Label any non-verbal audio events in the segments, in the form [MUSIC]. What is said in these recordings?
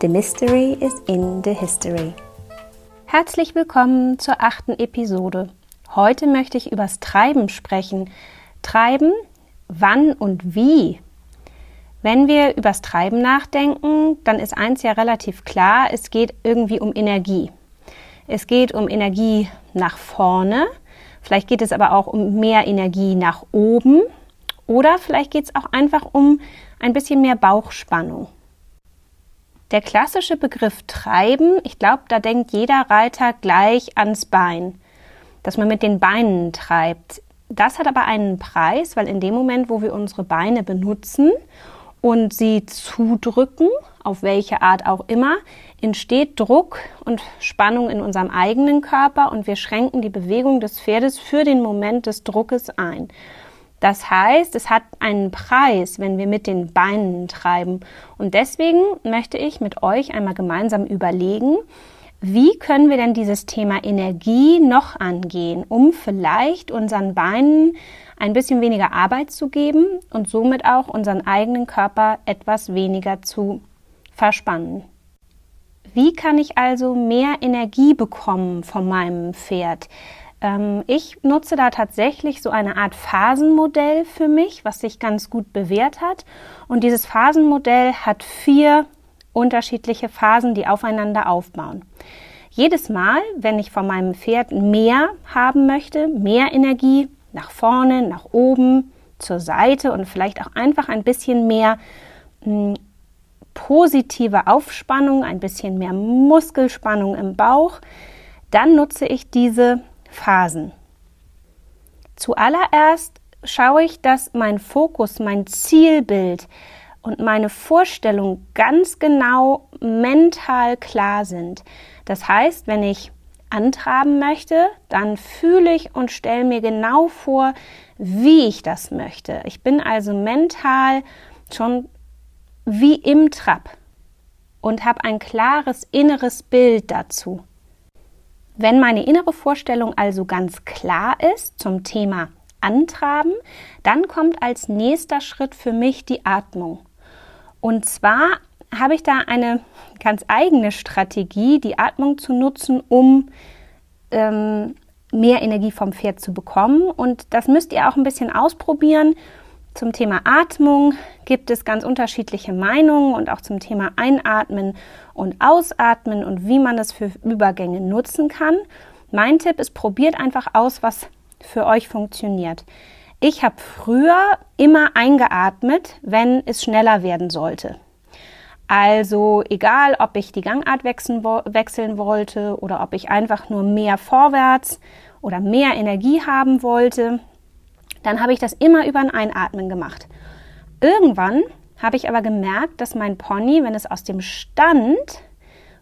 The Mystery is in the History. Herzlich willkommen zur achten Episode. Heute möchte ich übers Treiben sprechen. Treiben, wann und wie. Wenn wir übers Treiben nachdenken, dann ist eins ja relativ klar, es geht irgendwie um Energie. Es geht um Energie nach vorne, vielleicht geht es aber auch um mehr Energie nach oben oder vielleicht geht es auch einfach um ein bisschen mehr Bauchspannung. Der klassische Begriff treiben, ich glaube, da denkt jeder Reiter gleich ans Bein, dass man mit den Beinen treibt. Das hat aber einen Preis, weil in dem Moment, wo wir unsere Beine benutzen und sie zudrücken, auf welche Art auch immer, entsteht Druck und Spannung in unserem eigenen Körper und wir schränken die Bewegung des Pferdes für den Moment des Druckes ein. Das heißt, es hat einen Preis, wenn wir mit den Beinen treiben. Und deswegen möchte ich mit euch einmal gemeinsam überlegen, wie können wir denn dieses Thema Energie noch angehen, um vielleicht unseren Beinen ein bisschen weniger Arbeit zu geben und somit auch unseren eigenen Körper etwas weniger zu verspannen. Wie kann ich also mehr Energie bekommen von meinem Pferd? Ähm, ich nutze da tatsächlich so eine Art Phasenmodell für mich, was sich ganz gut bewährt hat. Und dieses Phasenmodell hat vier unterschiedliche Phasen, die aufeinander aufbauen. Jedes Mal, wenn ich von meinem Pferd mehr haben möchte, mehr Energie nach vorne, nach oben, zur Seite und vielleicht auch einfach ein bisschen mehr hm, positive Aufspannung, ein bisschen mehr Muskelspannung im Bauch, dann nutze ich diese Phasen. Zuallererst schaue ich, dass mein Fokus, mein Zielbild und meine Vorstellung ganz genau mental klar sind. Das heißt, wenn ich antraben möchte, dann fühle ich und stelle mir genau vor, wie ich das möchte. Ich bin also mental schon wie im Trab und habe ein klares inneres Bild dazu. Wenn meine innere Vorstellung also ganz klar ist zum Thema Antraben, dann kommt als nächster Schritt für mich die Atmung. Und zwar habe ich da eine ganz eigene Strategie, die Atmung zu nutzen, um ähm, mehr Energie vom Pferd zu bekommen. Und das müsst ihr auch ein bisschen ausprobieren. Zum Thema Atmung gibt es ganz unterschiedliche Meinungen und auch zum Thema Einatmen und Ausatmen und wie man das für Übergänge nutzen kann. Mein Tipp ist, probiert einfach aus, was für euch funktioniert. Ich habe früher immer eingeatmet, wenn es schneller werden sollte. Also egal, ob ich die Gangart wechseln, wechseln wollte oder ob ich einfach nur mehr vorwärts oder mehr Energie haben wollte, dann habe ich das immer über ein Einatmen gemacht. Irgendwann habe ich aber gemerkt, dass mein Pony, wenn es aus dem Stand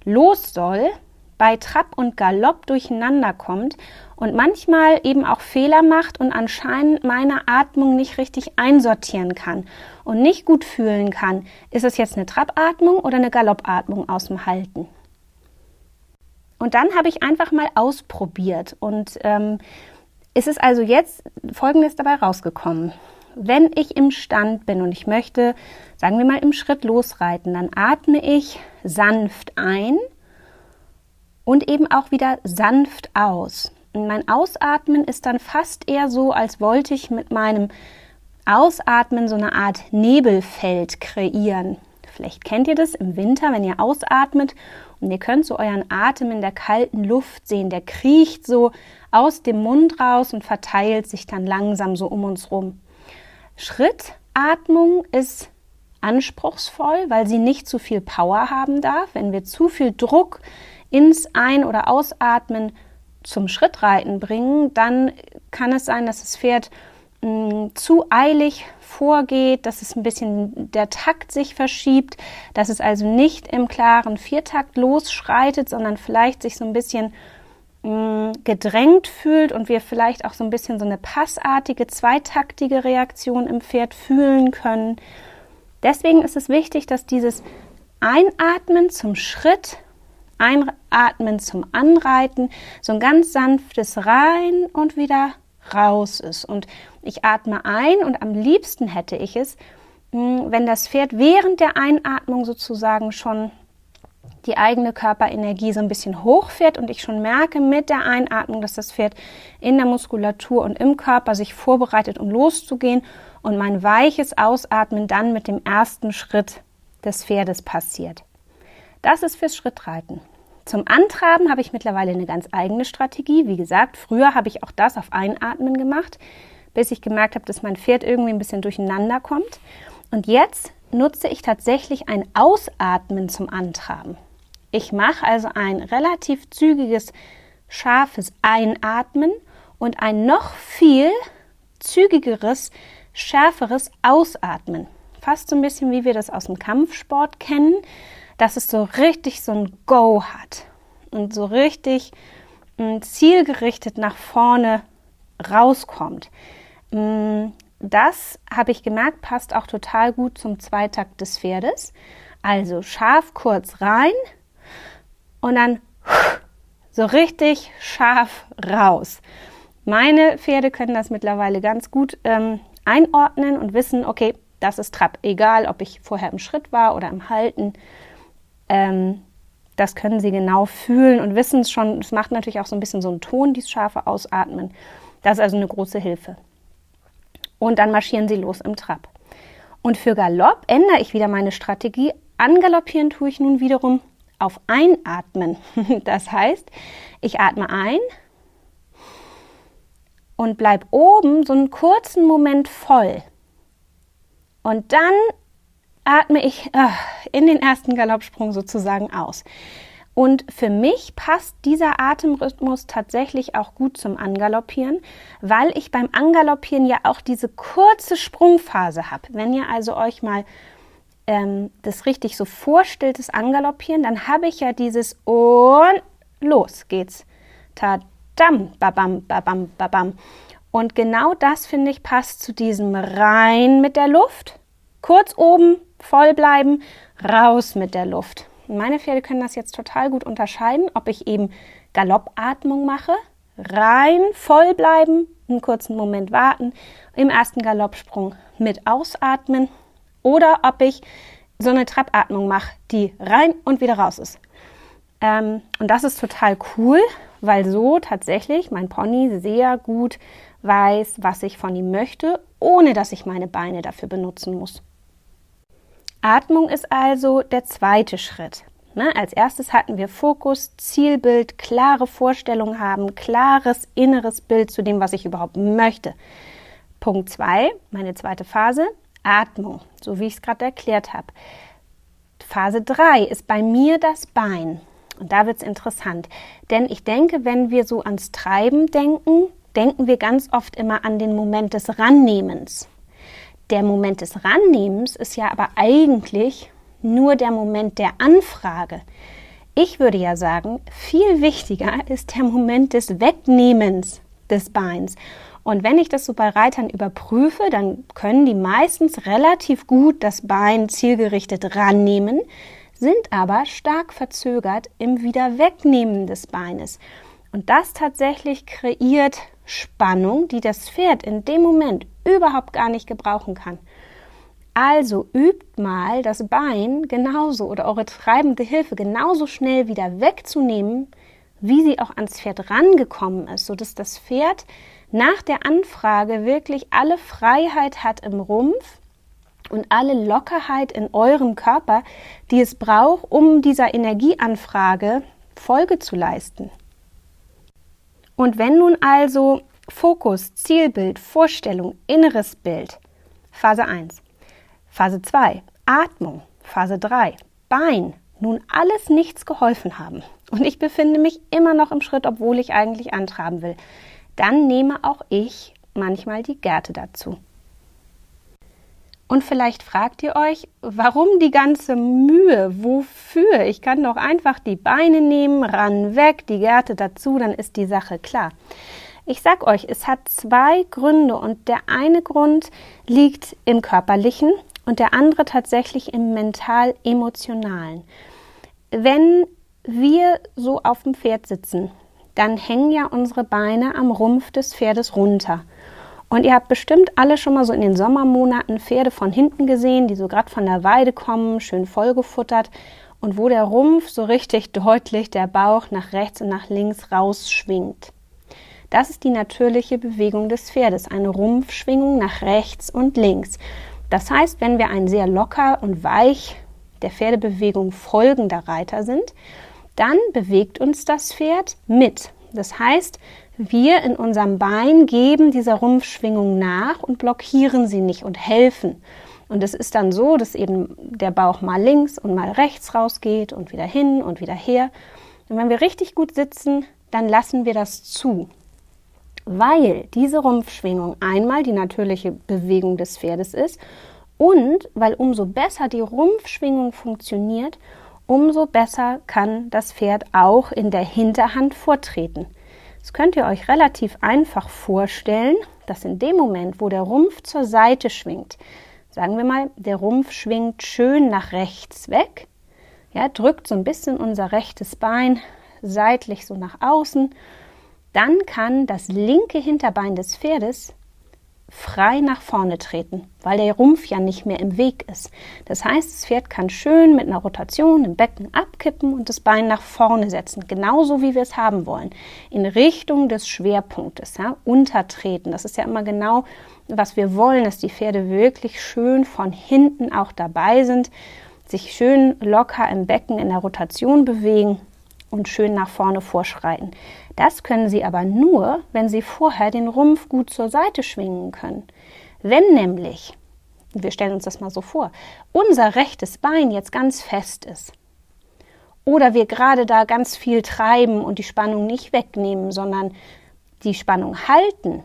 los soll, bei Trab und Galopp durcheinander kommt und manchmal eben auch Fehler macht und anscheinend meine Atmung nicht richtig einsortieren kann und nicht gut fühlen kann, ist es jetzt eine Trabatmung oder eine Galoppatmung aus dem Halten. Und dann habe ich einfach mal ausprobiert und ähm, es ist also jetzt Folgendes dabei rausgekommen. Wenn ich im Stand bin und ich möchte, sagen wir mal, im Schritt losreiten, dann atme ich sanft ein und eben auch wieder sanft aus. Und mein Ausatmen ist dann fast eher so, als wollte ich mit meinem Ausatmen so eine Art Nebelfeld kreieren. Vielleicht kennt ihr das im Winter, wenn ihr ausatmet und ihr könnt so euren Atem in der kalten Luft sehen. Der kriecht so aus dem Mund raus und verteilt sich dann langsam so um uns rum. Schrittatmung ist anspruchsvoll, weil sie nicht zu viel Power haben darf. Wenn wir zu viel Druck ins Ein- oder Ausatmen zum Schrittreiten bringen, dann kann es sein, dass das Pferd mh, mm, zu eilig vorgeht, dass es ein bisschen der Takt sich verschiebt, dass es also nicht im klaren Viertakt losschreitet, sondern vielleicht sich so ein bisschen mh, mm, gedrängt fühlt und wir vielleicht auch so ein bisschen so eine passartige, zweitaktige Reaktion im Pferd fühlen können. Deswegen ist es wichtig, dass dieses Einatmen zum Schritt, Einatmen zum Anreiten, so ein ganz sanftes Rein und wieder raus ist. Und ich atme ein und am liebsten hätte ich es, hm, wenn das Pferd während der Einatmung sozusagen schon die eigene Körperenergie so ein bisschen hochfährt und ich schon merke mit der Einatmung, dass das Pferd in der Muskulatur und im Körper sich vorbereitet, um loszugehen und mein weiches Ausatmen dann mit dem ersten Schritt des Pferdes passiert. Das ist fürs Schrittreiten. Zum Antraben habe ich mittlerweile eine ganz eigene Strategie. Wie gesagt, früher habe ich auch das auf Einatmen gemacht, bis ich gemerkt habe, dass mein Pferd irgendwie ein bisschen durcheinander kommt. Und jetzt nutze ich tatsächlich ein Ausatmen zum Antraben. Ich mache also ein relativ zügiges, scharfes Einatmen und ein noch viel zügigeres, schärferes Ausatmen. Fast so ein bisschen wie wir das aus dem Kampfsport kennen dass es so richtig so ein Go hat und so richtig mm, zielgerichtet nach vorne rauskommt. Mm, das habe ich gemerkt, passt auch total gut zum Zweitakt des Pferdes. Also scharf kurz rein und dann so richtig scharf raus. Meine Pferde können das mittlerweile ganz gut ähm, einordnen und wissen, okay, das ist Trab. Egal, ob ich vorher im Schritt war oder im Halten. Ähm, das können sie genau fühlen und wissen es schon. Es macht natürlich auch so ein bisschen so einen Ton, dieses scharfe Ausatmen. Das ist also eine große Hilfe. Und dann marschieren sie los im Trab. Und für Galopp ändere ich wieder meine Strategie. Angaloppieren tue ich nun wiederum auf Einatmen. [LAUGHS] Das heißt, ich atme ein und bleibe oben so einen kurzen Moment voll. Und dann atme ich äh, in den ersten Galoppsprung sozusagen aus. Und für mich passt dieser Atemrhythmus tatsächlich auch gut zum Angaloppieren, weil ich beim Angaloppieren ja auch diese kurze Sprungphase habe. Wenn ihr also euch mal ähm, das richtig so vorstellt, das Angaloppieren, dann habe ich ja dieses und los geht's. Tadam, babam, babam, babam. Und genau das finde ich passt zu diesem rein mit der Luft. Kurz oben, voll bleiben, raus mit der Luft. Meine Pferde können das jetzt total gut unterscheiden, ob ich eben Galoppatmung mache, rein, voll bleiben, einen kurzen Moment warten, im ersten Galoppsprung mit ausatmen oder ob ich so eine Trappatmung mache, die rein und wieder raus ist. Ähm, und das ist total cool, weil so tatsächlich mein Pony sehr gut weiß, was ich von ihm möchte, ohne dass ich meine Beine dafür benutzen muss. Atmung ist also der zweite Schritt. Ne? Als erstes hatten wir Fokus, Zielbild, klare Vorstellung haben, klares inneres Bild zu dem, was ich überhaupt möchte. Punkt zwei, meine zweite Phase, Atmung, so wie ich es gerade erklärt habe. Phase drei ist bei mir das Bein. Und da wird es interessant. Denn ich denke, wenn wir so ans Treiben denken, denken wir ganz oft immer an den Moment des Rannehmens. Der Moment des Rannehmens ist ja aber eigentlich nur der Moment der Anfrage. Ich würde ja sagen, viel wichtiger ist der Moment des Wegnehmens des Beins. Und wenn ich das so bei Reitern überprüfe, dann können die meistens relativ gut das Bein zielgerichtet rannehmen, sind aber stark verzögert im Wiederwegnehmen des Beines. Und das tatsächlich kreiert Spannung, die das Pferd in dem Moment überhaupt gar nicht gebrauchen kann. Also übt mal das Bein genauso oder eure treibende Hilfe genauso schnell wieder wegzunehmen, wie sie auch ans Pferd rangekommen ist, sodass das Pferd nach der Anfrage wirklich alle Freiheit hat im Rumpf und alle Lockerheit in eurem Körper, die es braucht, um dieser Energieanfrage Folge zu leisten. Und wenn nun also Fokus, Zielbild, Vorstellung, inneres Bild, Phase 1. Phase 2, Atmung, Phase 3, Bein, nun alles nichts geholfen haben und ich befinde mich immer noch im Schritt, obwohl ich eigentlich antraben will, dann nehme auch ich manchmal die Gerte dazu. Und vielleicht fragt ihr euch, warum die ganze Mühe? Wofür? Ich kann doch einfach die Beine nehmen, ran weg, die Gerte dazu, dann ist die Sache klar. Ich sag euch, es hat zwei Gründe und der eine Grund liegt im körperlichen und der andere tatsächlich im mental-emotionalen. Wenn wir so auf dem Pferd sitzen, dann hängen ja unsere Beine am Rumpf des Pferdes runter. Und ihr habt bestimmt alle schon mal so in den Sommermonaten Pferde von hinten gesehen, die so gerade von der Weide kommen, schön vollgefuttert und wo der Rumpf so richtig deutlich der Bauch nach rechts und nach links rausschwingt. Das ist die natürliche Bewegung des Pferdes, eine Rumpfschwingung nach rechts und links. Das heißt, wenn wir ein sehr locker und weich der Pferdebewegung folgender Reiter sind, dann bewegt uns das Pferd mit. Das heißt, wir in unserem Bein geben dieser Rumpfschwingung nach und blockieren sie nicht und helfen. Und es ist dann so, dass eben der Bauch mal links und mal rechts rausgeht und wieder hin und wieder her. Und wenn wir richtig gut sitzen, dann lassen wir das zu. Weil diese Rumpfschwingung einmal die natürliche Bewegung des Pferdes ist und weil umso besser die Rumpfschwingung funktioniert, umso besser kann das Pferd auch in der Hinterhand vortreten. Das könnt ihr euch relativ einfach vorstellen, dass in dem Moment, wo der Rumpf zur Seite schwingt, sagen wir mal, der Rumpf schwingt schön nach rechts weg, ja, drückt so ein bisschen unser rechtes Bein seitlich so nach außen, dann kann das linke Hinterbein des Pferdes frei nach vorne treten, weil der Rumpf ja nicht mehr im Weg ist. Das heißt, das Pferd kann schön mit einer Rotation im Becken abkippen und das Bein nach vorne setzen, genauso wie wir es haben wollen, in Richtung des Schwerpunktes, ja, untertreten. Das ist ja immer genau, was wir wollen, dass die Pferde wirklich schön von hinten auch dabei sind, sich schön locker im Becken in der Rotation bewegen und schön nach vorne vorschreiten. Das können Sie aber nur, wenn Sie vorher den Rumpf gut zur Seite schwingen können. Wenn nämlich, wir stellen uns das mal so vor, unser rechtes Bein jetzt ganz fest ist oder wir gerade da ganz viel treiben und die Spannung nicht wegnehmen, sondern die Spannung halten,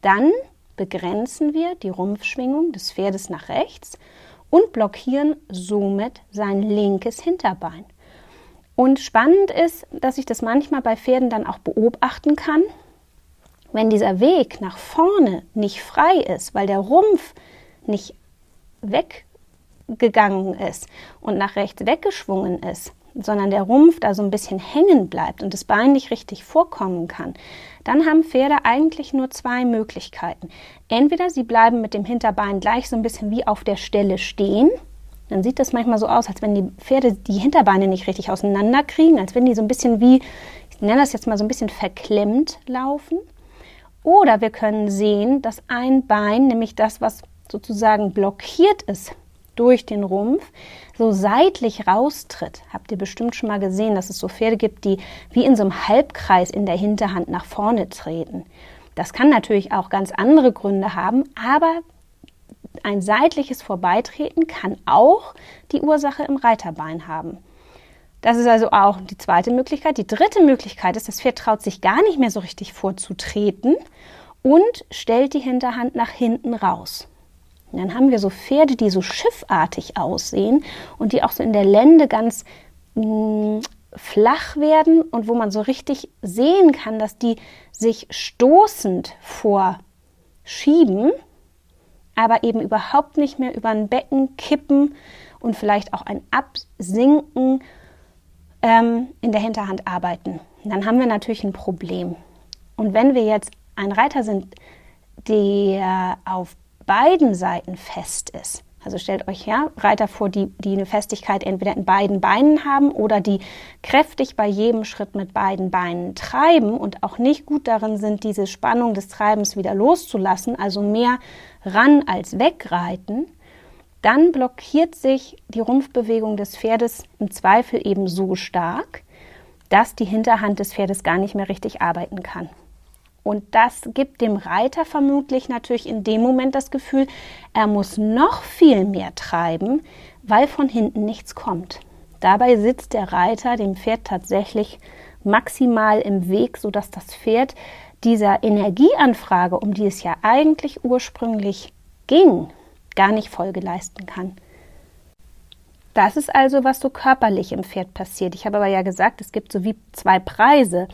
dann begrenzen wir die Rumpfschwingung des Pferdes nach rechts und blockieren somit sein linkes Hinterbein. Und spannend ist, dass ich das manchmal bei Pferden dann auch beobachten kann, wenn dieser Weg nach vorne nicht frei ist, weil der Rumpf nicht weggegangen ist und nach rechts weggeschwungen ist, sondern der Rumpf da so ein bisschen hängen bleibt und das Bein nicht richtig vorkommen kann, dann haben Pferde eigentlich nur zwei Möglichkeiten. Entweder sie bleiben mit dem Hinterbein gleich so ein bisschen wie auf der Stelle stehen dann sieht das manchmal so aus, als wenn die Pferde die Hinterbeine nicht richtig auseinanderkriegen, als wenn die so ein bisschen wie, ich nenne das jetzt mal so ein bisschen verklemmt laufen. Oder wir können sehen, dass ein Bein, nämlich das, was sozusagen blockiert ist durch den Rumpf, so seitlich raustritt. Habt ihr bestimmt schon mal gesehen, dass es so Pferde gibt, die wie in so einem Halbkreis in der Hinterhand nach vorne treten. Das kann natürlich auch ganz andere Gründe haben, aber ein seitliches Vorbeitreten kann auch die Ursache im Reiterbein haben. Das ist also auch die zweite Möglichkeit. Die dritte Möglichkeit ist, das Pferd traut sich gar nicht mehr so richtig vorzutreten und stellt die Hinterhand nach hinten raus. Und dann haben wir so Pferde, die so schiffartig aussehen und die auch so in der Lände ganz mh, mm, flach werden und wo man so richtig sehen kann, dass die sich stoßend vorschieben aber eben überhaupt nicht mehr über ein Becken kippen und vielleicht auch ein Absinken ähm, in der Hinterhand arbeiten. Dann haben wir natürlich ein Problem. Und wenn wir jetzt ein Reiter sind, der auf beiden Seiten fest ist, also stellt euch ja Reiter vor, die, die eine Festigkeit entweder in beiden Beinen haben oder die kräftig bei jedem Schritt mit beiden Beinen treiben und auch nicht gut darin sind, diese Spannung des Treibens wieder loszulassen, also mehr ran als wegreiten, dann blockiert sich die Rumpfbewegung des Pferdes im Zweifel eben so stark, dass die Hinterhand des Pferdes gar nicht mehr richtig arbeiten kann. Und das gibt dem Reiter vermutlich natürlich in dem Moment das Gefühl, er muss noch viel mehr treiben, weil von hinten nichts kommt. Dabei sitzt der Reiter dem Pferd tatsächlich maximal im Weg, sodass das Pferd dieser Energieanfrage, um die es ja eigentlich ursprünglich ging, gar nicht Folge leisten kann. Das ist also, was so körperlich im Pferd passiert. Ich habe aber ja gesagt, es gibt so wie zwei Preise,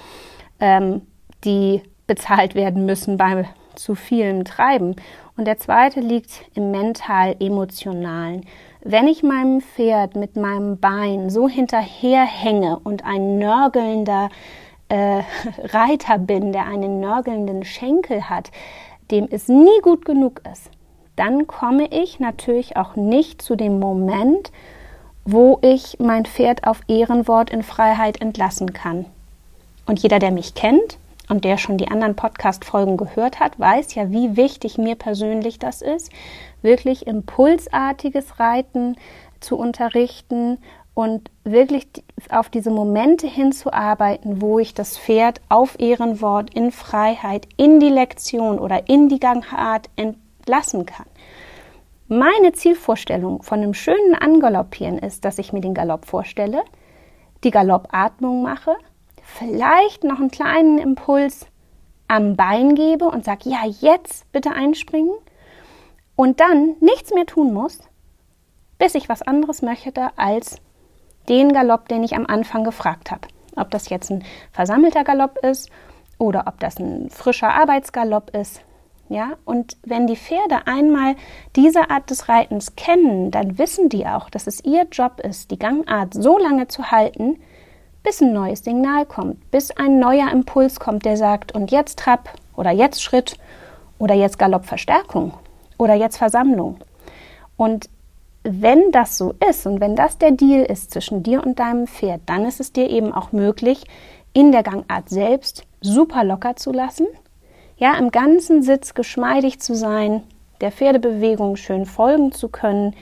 ähm, die bezahlt werden müssen bei zu vielem Treiben. Und der zweite liegt im mental-emotionalen. Wenn ich meinem Pferd mit meinem Bein so hinterherhänge und ein nörgelnder äh, [LAUGHS] Reiter bin, der einen nörgelnden Schenkel hat, dem es nie gut genug ist, dann komme ich natürlich auch nicht zu dem Moment, wo ich mein Pferd auf Ehrenwort in Freiheit entlassen kann. Und jeder, der mich kennt und der schon die anderen Podcast-Folgen gehört hat, weiß ja, wie wichtig mir persönlich das ist, wirklich impulsartiges Reiten zu unterrichten und wirklich auf diese Momente hinzuarbeiten, wo ich das Pferd auf Ehrenwort in Freiheit in die Lektion oder in die Gangart entlassen kann. Meine Zielvorstellung von einem schönen Angaloppieren ist, dass ich mir den Galopp vorstelle, die Galoppatmung mache, vielleicht noch einen kleinen Impuls am Bein gebe und sage, ja, jetzt bitte einspringen und dann nichts mehr tun muss, bis ich was anderes möchte als den Galopp, den ich am Anfang gefragt habe. Ob das jetzt ein versammelter Galopp ist oder ob das ein frischer Arbeitsgalopp ist, ja, und wenn die Pferde einmal diese Art des Reitens kennen, dann wissen die auch, dass es ihr Job ist, die Gangart so lange zu halten, bis ein neues Signal kommt, bis ein neuer Impuls kommt, der sagt, und jetzt Trab oder jetzt Schritt oder jetzt Galoppverstärkung oder jetzt Versammlung. Und wenn das so ist und wenn das der Deal ist zwischen dir und deinem Pferd, dann ist es dir eben auch möglich, in der Gangart selbst super locker zu lassen ja, im ganzen Sitz geschmeidig zu sein, der Pferdebewegung schön folgen zu können,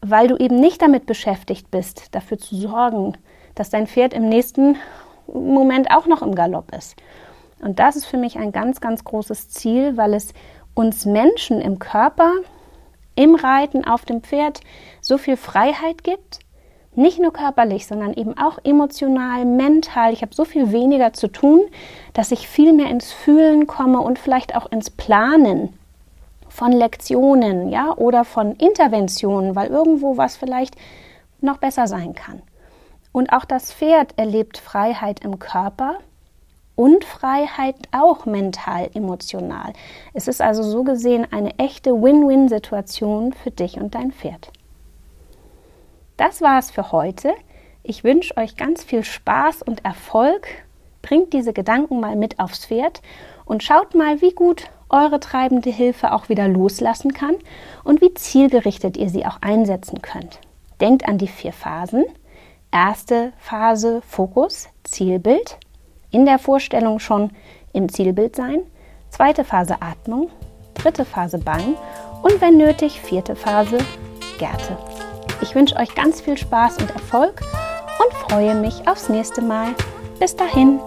weil du eben nicht damit beschäftigt bist, dafür zu sorgen, dass dein Pferd im nächsten Moment auch noch im Galopp ist. Und das ist für mich ein ganz, ganz großes Ziel, weil es uns Menschen im Körper, im Reiten auf dem Pferd so viel Freiheit gibt, nicht nur körperlich, sondern eben auch emotional, mental. Ich habe so viel weniger zu tun, dass ich viel mehr ins Fühlen komme und vielleicht auch ins Planen von Lektionen, ja, oder von Interventionen, weil irgendwo was vielleicht noch besser sein kann. Und auch das Pferd erlebt Freiheit im Körper und Freiheit auch mental, emotional. Es ist also so gesehen eine echte Win-Win-Situation für dich und dein Pferd. Das war es für heute. Ich wünsche euch ganz viel Spaß und Erfolg. Bringt diese Gedanken mal mit aufs Pferd und schaut mal, wie gut eure treibende Hilfe auch wieder loslassen kann und wie zielgerichtet ihr sie auch einsetzen könnt. Denkt an die vier Phasen. Erste Phase Fokus, Zielbild. In der Vorstellung schon im Zielbild sein. Zweite Phase Atmung. Dritte Phase Bein. Und wenn nötig, vierte Phase Gärte. Ich wünsche euch ganz viel Spaß und Erfolg und freue mich aufs nächste Mal. Bis dahin.